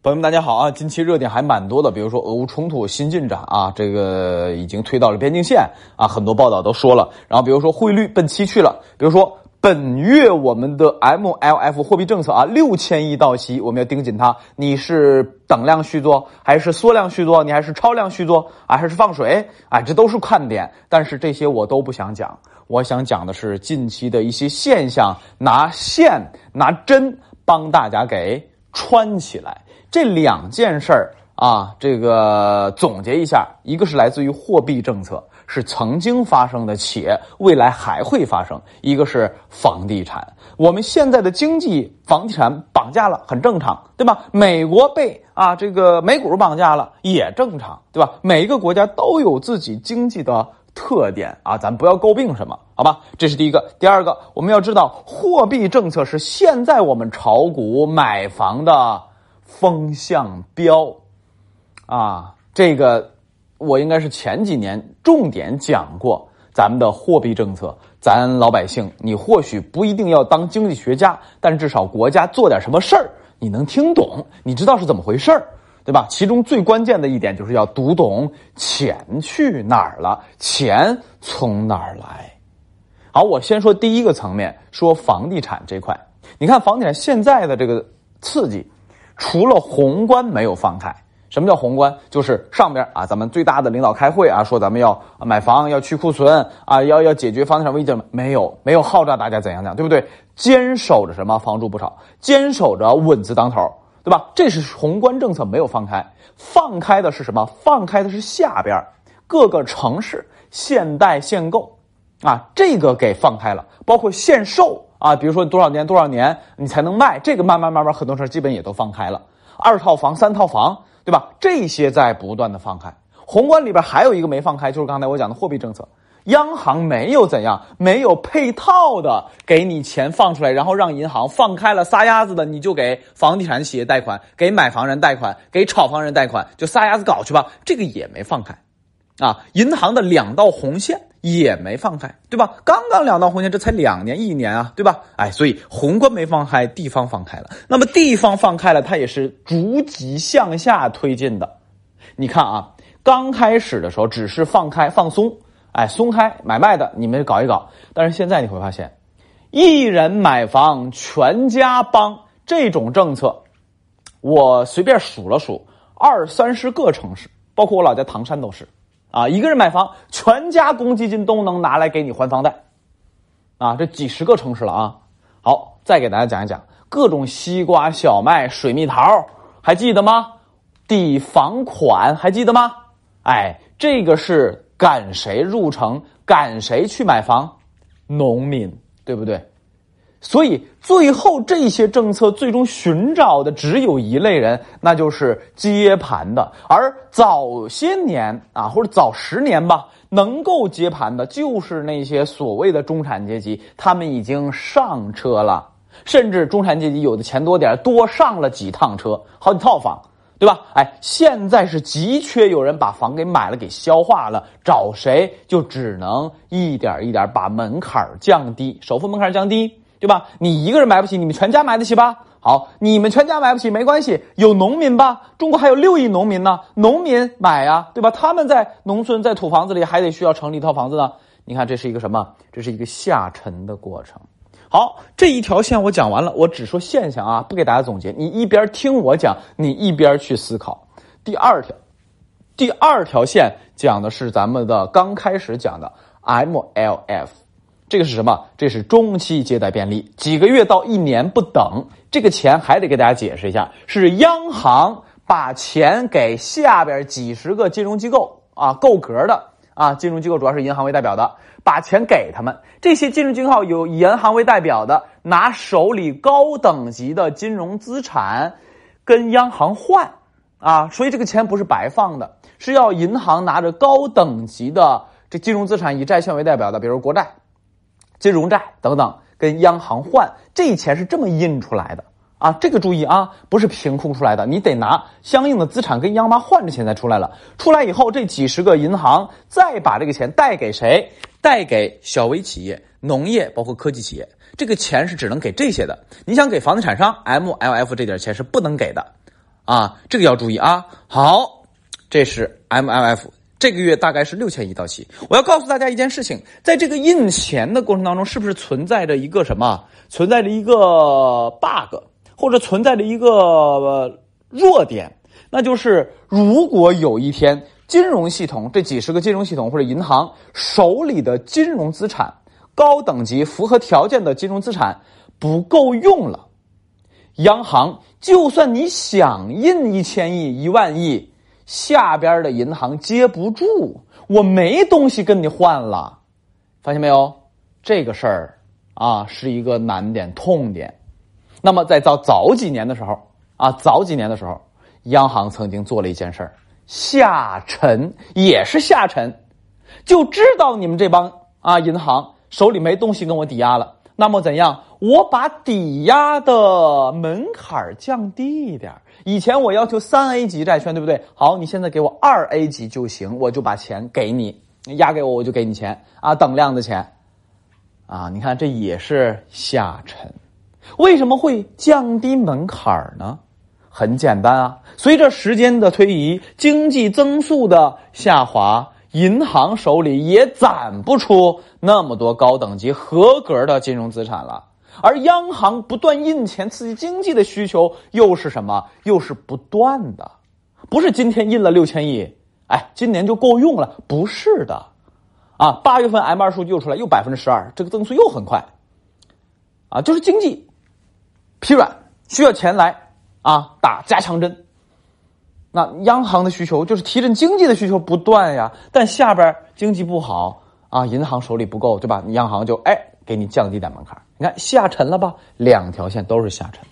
朋友们，大家好啊！近期热点还蛮多的，比如说俄乌冲突新进展啊，这个已经推到了边境线啊，很多报道都说了。然后比如说汇率奔七去了，比如说本月我们的 MLF 货币政策啊，六千亿到期，我们要盯紧它。你是等量续作，还是缩量续作？你还是超量续作啊？还是放水？啊，这都是看点。但是这些我都不想讲，我想讲的是近期的一些现象，拿线拿针帮大家给穿起来。这两件事儿啊，这个总结一下，一个是来自于货币政策，是曾经发生的，且未来还会发生；一个是房地产，我们现在的经济房地产绑架了，很正常，对吧？美国被啊这个美股绑架了，也正常，对吧？每一个国家都有自己经济的特点啊，咱不要诟病什么，好吧？这是第一个。第二个，我们要知道，货币政策是现在我们炒股买房的。风向标，啊，这个我应该是前几年重点讲过咱们的货币政策。咱老百姓，你或许不一定要当经济学家，但至少国家做点什么事儿，你能听懂，你知道是怎么回事儿，对吧？其中最关键的一点就是要读懂钱去哪儿了，钱从哪儿来。好，我先说第一个层面，说房地产这块。你看房地产现在的这个刺激。除了宏观没有放开，什么叫宏观？就是上边啊，咱们最大的领导开会啊，说咱们要买房，要去库存啊，要要解决房地产危机没有，没有号召大家怎样怎样，对不对？坚守着什么房住不炒，坚守着稳字当头，对吧？这是宏观政策没有放开，放开的是什么？放开的是下边各个城市限贷限购啊，这个给放开了，包括限售。啊，比如说多少年多少年你才能卖？这个慢慢慢慢很多事基本也都放开了。二套房、三套房，对吧？这些在不断的放开。宏观里边还有一个没放开，就是刚才我讲的货币政策。央行没有怎样，没有配套的给你钱放出来，然后让银行放开了撒丫子的，你就给房地产企业贷款，给买房人贷款，给炒房人贷款，就撒丫子搞去吧。这个也没放开。啊，银行的两道红线。也没放开，对吧？刚刚两道红线，这才两年一年啊，对吧？哎，所以宏观没放开，地方放开了。那么地方放开了，它也是逐级向下推进的。你看啊，刚开始的时候只是放开放松，哎，松开买卖的你们搞一搞。但是现在你会发现，一人买房全家帮这种政策，我随便数了数，二三十个城市，包括我老家唐山都是。啊，一个人买房，全家公积金都能拿来给你还房贷，啊，这几十个城市了啊。好，再给大家讲一讲各种西瓜、小麦、水蜜桃，还记得吗？抵房款还记得吗？哎，这个是赶谁入城，赶谁去买房？农民，对不对？所以最后这些政策最终寻找的只有一类人，那就是接盘的。而早些年啊，或者早十年吧，能够接盘的就是那些所谓的中产阶级，他们已经上车了。甚至中产阶级有的钱多点，多上了几趟车，好几套房，对吧？哎，现在是急缺有人把房给买了，给消化了，找谁就只能一点一点把门槛降低，首付门槛降低。对吧？你一个人买不起，你们全家买得起吧？好，你们全家买不起没关系，有农民吧？中国还有六亿农民呢，农民买呀，对吧？他们在农村，在土房子里还得需要成立一套房子呢。你看，这是一个什么？这是一个下沉的过程。好，这一条线我讲完了，我只说现象啊，不给大家总结。你一边听我讲，你一边去思考。第二条，第二条线讲的是咱们的刚开始讲的 MLF。这个是什么？这是中期借贷便利，几个月到一年不等。这个钱还得给大家解释一下，是央行把钱给下边几十个金融机构啊，够格的啊，金融机构主要是银行为代表的，把钱给他们。这些金融机构有银行为代表的，拿手里高等级的金融资产跟央行换啊，所以这个钱不是白放的，是要银行拿着高等级的这金融资产以债券为代表的，比如国债。金融债等等，跟央行换，这钱是这么印出来的啊！这个注意啊，不是凭空出来的，你得拿相应的资产跟央妈换着钱才出来了。出来以后，这几十个银行再把这个钱贷给谁？贷给小微企业、农业，包括科技企业。这个钱是只能给这些的。你想给房地产商，MLF 这点钱是不能给的啊，这个要注意啊。好，这是 MLF。这个月大概是六千亿到期。我要告诉大家一件事情，在这个印钱的过程当中，是不是存在着一个什么？存在着一个 bug，或者存在着一个弱点，那就是如果有一天金融系统这几十个金融系统或者银行手里的金融资产，高等级符合条件的金融资产不够用了，央行就算你想印一千亿、一万亿。下边的银行接不住，我没东西跟你换了，发现没有？这个事儿啊，是一个难点、痛点。那么在早早几年的时候啊，早几年的时候，央行曾经做了一件事儿，下沉也是下沉，就知道你们这帮啊银行手里没东西跟我抵押了。那么怎样？我把抵押的门槛降低一点。以前我要求三 A 级债券，对不对？好，你现在给我二 A 级就行，我就把钱给你，押给我，我就给你钱啊，等量的钱。啊，你看这也是下沉。为什么会降低门槛呢？很简单啊，随着时间的推移，经济增速的下滑。银行手里也攒不出那么多高等级合格的金融资产了，而央行不断印钱刺激经济的需求又是什么？又是不断的，不是今天印了六千亿，哎，今年就够用了？不是的，啊，八月份 M 二数据又出来，又百分之十二，这个增速又很快，啊，就是经济疲软，需要钱来啊打加强针。那央行的需求就是提振经济的需求不断呀，但下边经济不好啊，银行手里不够，对吧？央行就哎给你降低点门槛，你看下沉了吧？两条线都是下沉。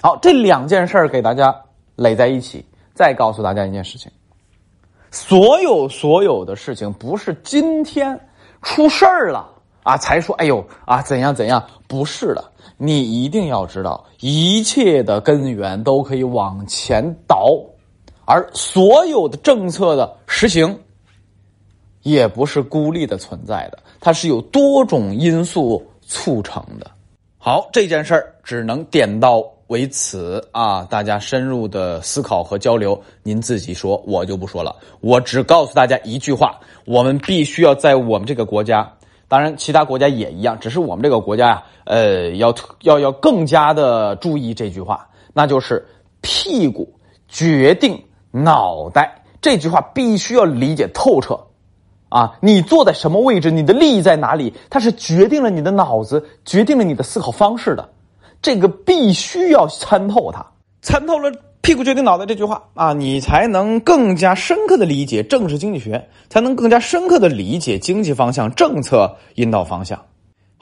好，这两件事儿给大家垒在一起，再告诉大家一件事情：所有所有的事情不是今天出事儿了啊才说哎呦啊怎样怎样，不是的。你一定要知道，一切的根源都可以往前倒，而所有的政策的实行，也不是孤立的存在的，它是有多种因素促成的。好，这件事儿只能点到为此啊！大家深入的思考和交流，您自己说，我就不说了。我只告诉大家一句话：我们必须要在我们这个国家。当然，其他国家也一样，只是我们这个国家呀，呃，要要要更加的注意这句话，那就是“屁股决定脑袋”这句话必须要理解透彻，啊，你坐在什么位置，你的利益在哪里，它是决定了你的脑子，决定了你的思考方式的，这个必须要参透它，参透了。屁股决定脑袋这句话啊，你才能更加深刻的理解政治经济学，才能更加深刻的理解经济方向、政策引导方向。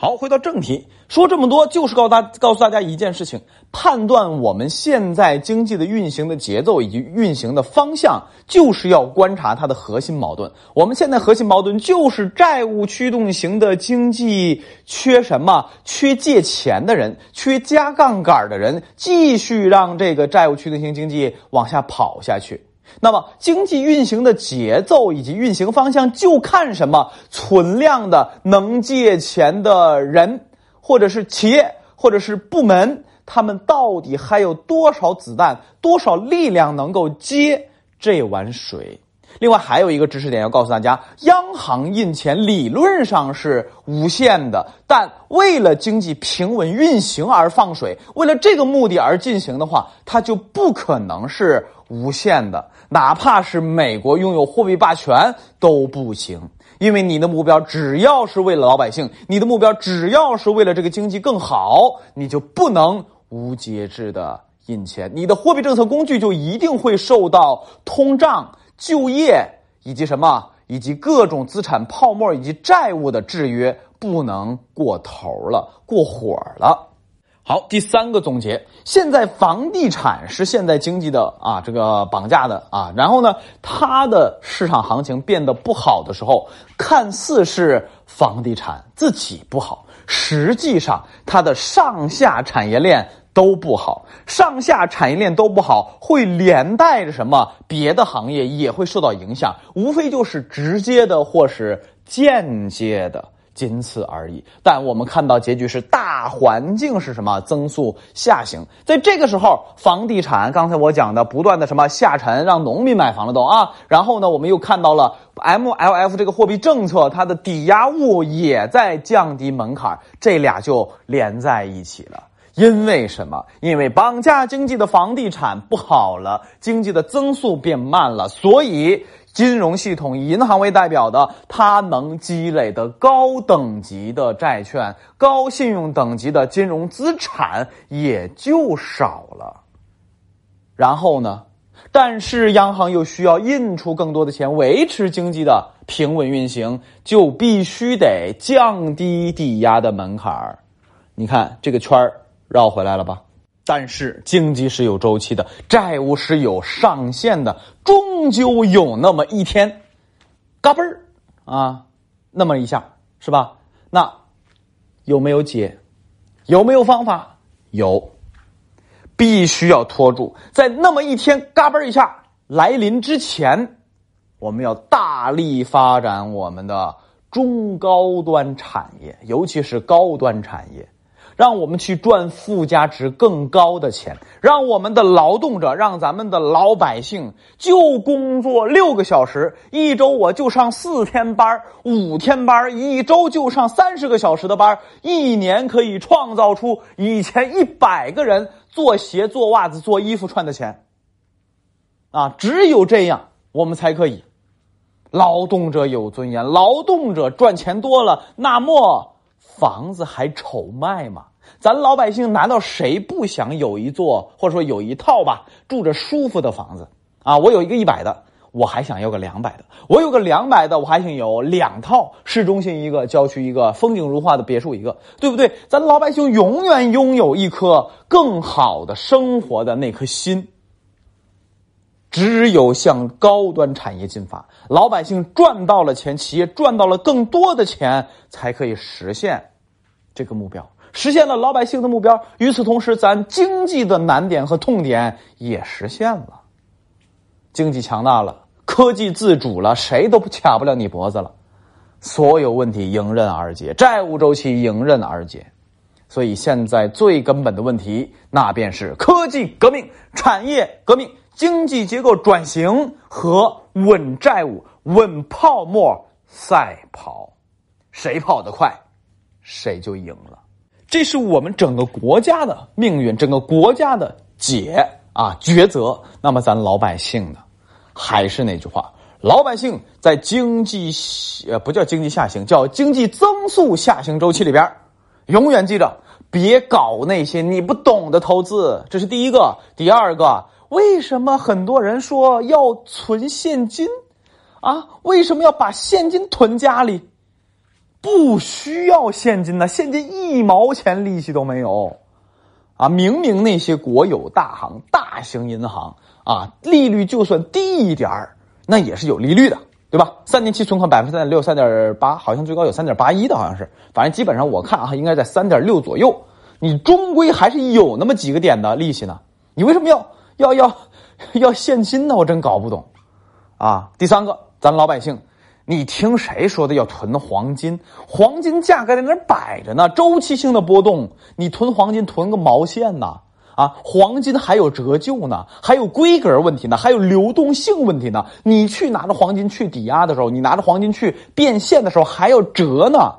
好，回到正题，说这么多就是告大告诉大家一件事情：判断我们现在经济的运行的节奏以及运行的方向，就是要观察它的核心矛盾。我们现在核心矛盾就是债务驱动型的经济缺什么？缺借钱的人，缺加杠杆的人，继续让这个债务驱动型经济往下跑下去。那么，经济运行的节奏以及运行方向，就看什么存量的能借钱的人，或者是企业，或者是部门，他们到底还有多少子弹、多少力量能够接这碗水？另外，还有一个知识点要告诉大家：央行印钱理论上是无限的，但为了经济平稳运行而放水，为了这个目的而进行的话，它就不可能是无限的。哪怕是美国拥有货币霸权都不行，因为你的目标只要是为了老百姓，你的目标只要是为了这个经济更好，你就不能无节制的印钱，你的货币政策工具就一定会受到通胀、就业以及什么，以及各种资产泡沫以及债务的制约，不能过头了，过火了。好，第三个总结，现在房地产是现在经济的啊这个绑架的啊，然后呢，它的市场行情变得不好的时候，看似是房地产自己不好，实际上它的上下产业链都不好，上下产业链都不好，会连带着什么别的行业也会受到影响，无非就是直接的或是间接的。仅此而已。但我们看到结局是大环境是什么？增速下行。在这个时候，房地产刚才我讲的不断的什么下沉，让农民买房了都啊。然后呢，我们又看到了 MLF 这个货币政策，它的抵押物也在降低门槛，这俩就连在一起了。因为什么？因为绑架经济的房地产不好了，经济的增速变慢了，所以金融系统以银行为代表的，它能积累的高等级的债券、高信用等级的金融资产也就少了。然后呢？但是央行又需要印出更多的钱，维持经济的平稳运行，就必须得降低抵押的门槛。你看这个圈。绕回来了吧？但是经济是有周期的，债务是有上限的，终究有那么一天，嘎嘣儿啊，那么一下是吧？那有没有解？有没有方法？有，必须要拖住，在那么一天嘎嘣儿一下来临之前，我们要大力发展我们的中高端产业，尤其是高端产业。让我们去赚附加值更高的钱，让我们的劳动者，让咱们的老百姓就工作六个小时，一周我就上四天班五天班一周就上三十个小时的班一年可以创造出以前一百个人做鞋、做袜子、做衣服穿的钱。啊，只有这样，我们才可以，劳动者有尊严，劳动者赚钱多了，那么。房子还愁卖吗？咱老百姓难道谁不想有一座或者说有一套吧住着舒服的房子啊？我有一个一百的，我还想要个两百的；我有个两百的，我还想有两套，市中心一个，郊区一个，风景如画的别墅一个，对不对？咱老百姓永远拥有一颗更好的生活的那颗心。只有向高端产业进发，老百姓赚到了钱，企业赚到了更多的钱，才可以实现这个目标，实现了老百姓的目标。与此同时，咱经济的难点和痛点也实现了，经济强大了，科技自主了，谁都不卡不了你脖子了，所有问题迎刃而解，债务周期迎刃而解。所以现在最根本的问题，那便是科技革命、产业革命。经济结构转型和稳债务、稳泡沫赛跑，谁跑得快，谁就赢了。这是我们整个国家的命运，整个国家的解啊抉择。那么咱老百姓呢？还是那句话，老百姓在经济呃不叫经济下行，叫经济增速下行周期里边，永远记着别搞那些你不懂的投资。这是第一个，第二个。为什么很多人说要存现金，啊？为什么要把现金囤家里？不需要现金呢，现金一毛钱利息都没有，啊！明明那些国有大行、大型银行啊，利率就算低一点儿，那也是有利率的，对吧？三年期存款百分之三点六、三点八，好像最高有三点八一的，好像是，反正基本上我看啊，应该在三点六左右。你终归还是有那么几个点的利息呢，你为什么要？要要要现金呢？我真搞不懂，啊！第三个，咱老百姓，你听谁说的要囤黄金？黄金价格在那摆着呢，周期性的波动，你囤黄金囤个毛线呢？啊，黄金还有折旧呢，还有规格问题呢，还有流动性问题呢。你去拿着黄金去抵押的时候，你拿着黄金去变现的时候还要折呢。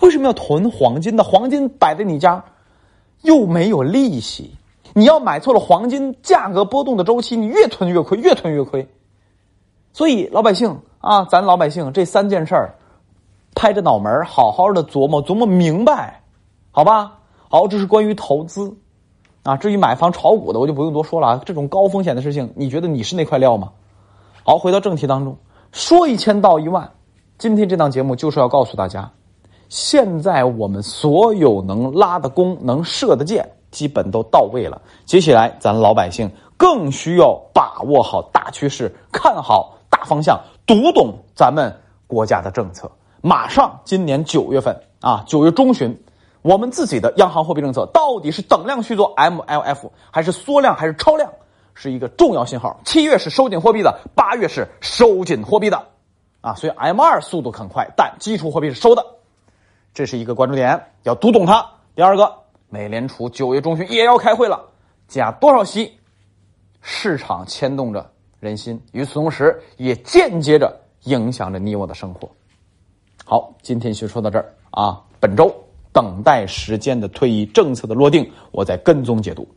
为什么要囤黄金呢？黄金摆在你家，又没有利息。你要买错了黄金，价格波动的周期，你越囤越亏，越囤越亏。所以老百姓啊，咱老百姓这三件事儿，拍着脑门好好的琢磨琢磨明白，好吧？好，这是关于投资啊。至于买房炒股的，我就不用多说了啊。这种高风险的事情，你觉得你是那块料吗？好，回到正题当中，说一千道一万。今天这档节目就是要告诉大家，现在我们所有能拉的弓，能射的箭。基本都到位了，接下来咱老百姓更需要把握好大趋势，看好大方向，读懂咱们国家的政策。马上今年九月份啊，九月中旬，我们自己的央行货币政策到底是等量续作 MLF 还是缩量还是超量，是一个重要信号。七月是收紧货币的，八月是收紧货币的，啊，所以 M 二速度很快，但基础货币是收的。这是一个关注点，要读懂它。第二个，美联储九月中旬也要开会了，加多少息？市场牵动着人心，与此同时，也间接着影响着你我的生活。好，今天就说到这儿啊。本周等待时间的推移，政策的落定，我在跟踪解读。